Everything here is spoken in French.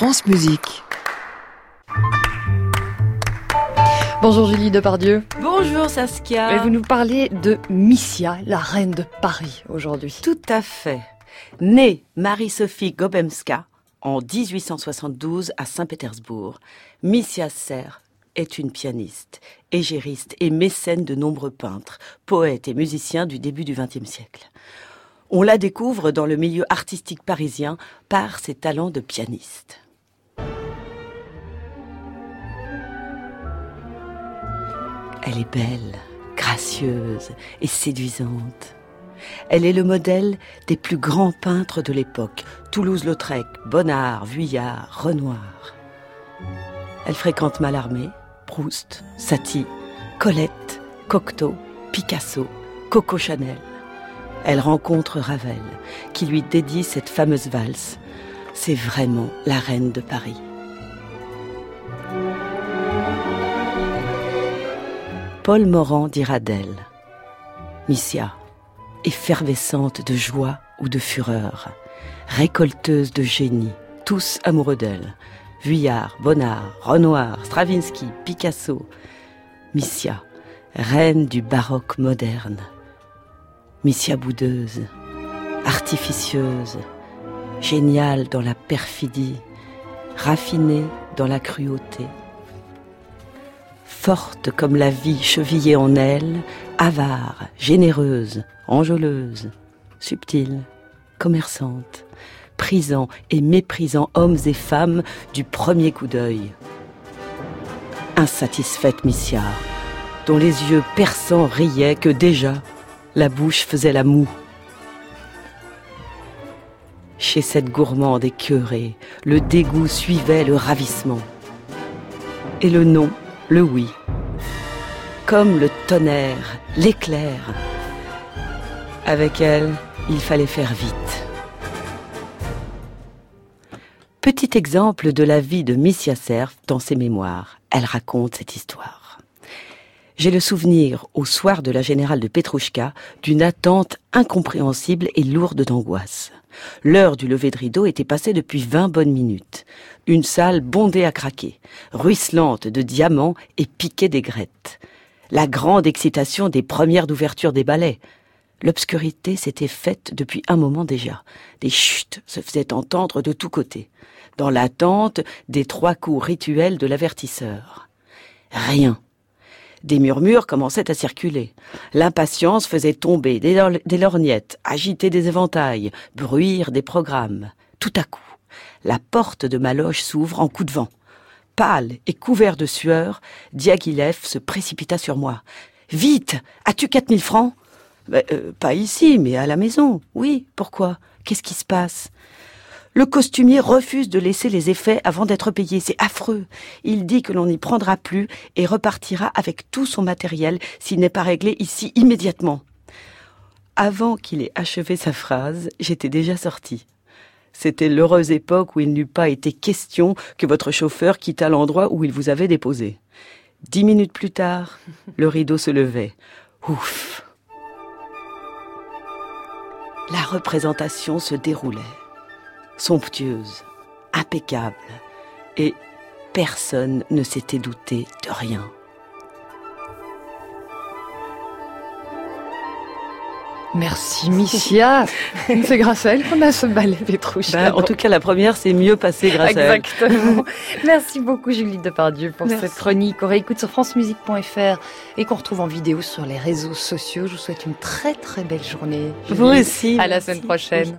France Musique. Bonjour Julie Depardieu. Bonjour Saskia. Et vous nous parlez de Missia, la reine de Paris aujourd'hui. Tout à fait. Née Marie-Sophie Gobemska en 1872 à Saint-Pétersbourg, Missia Serre est une pianiste, égériste et mécène de nombreux peintres, poètes et musiciens du début du XXe siècle. On la découvre dans le milieu artistique parisien par ses talents de pianiste. Elle est belle, gracieuse et séduisante. Elle est le modèle des plus grands peintres de l'époque, Toulouse-Lautrec, Bonnard, Vuillard, Renoir. Elle fréquente Mallarmé, Proust, Satie, Colette, Cocteau, Picasso, Coco Chanel. Elle rencontre Ravel, qui lui dédie cette fameuse valse. C'est vraiment la reine de Paris. Paul Morand dira d'elle Missia, effervescente de joie ou de fureur, récolteuse de génie, tous amoureux d'elle. Vuillard, Bonnard, Renoir, Stravinsky, Picasso. Missia, reine du baroque moderne. Missia boudeuse, artificieuse, géniale dans la perfidie, raffinée dans la cruauté forte comme la vie chevillée en elle, avare, généreuse, enjôleuse, subtile, commerçante, prisant et méprisant hommes et femmes du premier coup d'œil. Insatisfaite Missia, dont les yeux perçants riaient que déjà la bouche faisait la moue. Chez cette gourmande écœurée, le dégoût suivait le ravissement. Et le nom le oui. Comme le tonnerre, l'éclair. Avec elle, il fallait faire vite. Petit exemple de la vie de Miss Yasser dans ses mémoires. Elle raconte cette histoire. J'ai le souvenir, au soir de la générale de Petrouchka, d'une attente incompréhensible et lourde d'angoisse. L'heure du lever de rideau était passée depuis vingt bonnes minutes. Une salle bondée à craquer, ruisselante de diamants et piquée d'aigrettes. La grande excitation des premières d'ouverture des ballets. L'obscurité s'était faite depuis un moment déjà. Des chutes se faisaient entendre de tous côtés, dans l'attente des trois coups rituels de l'avertisseur. Rien des murmures commençaient à circuler. L'impatience faisait tomber des, lorgnettes, agiter des éventails, bruire des programmes. Tout à coup, la porte de ma loge s'ouvre en coup de vent. Pâle et couvert de sueur, Diaghilev se précipita sur moi. Vite As-tu quatre mille francs ben, euh, Pas ici, mais à la maison. Oui, pourquoi? Qu'est-ce qui se passe? Le costumier refuse de laisser les effets avant d'être payé. C'est affreux. Il dit que l'on n'y prendra plus et repartira avec tout son matériel s'il n'est pas réglé ici immédiatement. Avant qu'il ait achevé sa phrase, j'étais déjà sortie. C'était l'heureuse époque où il n'eût pas été question que votre chauffeur quittât l'endroit où il vous avait déposé. Dix minutes plus tard, le rideau se levait. Ouf. La représentation se déroulait somptueuse, impeccable, et personne ne s'était douté de rien. Merci Missia. c'est grâce à elle qu'on a ce ballet Petrouche. Ben, en tout cas, la première s'est mieux passée grâce à elle. Exactement. Merci beaucoup Julie Depardieu pour cette chronique qu'on réécoute sur francemusique.fr et qu'on retrouve en vidéo sur les réseaux sociaux. Je vous souhaite une très très belle journée. Vous aussi. À la semaine prochaine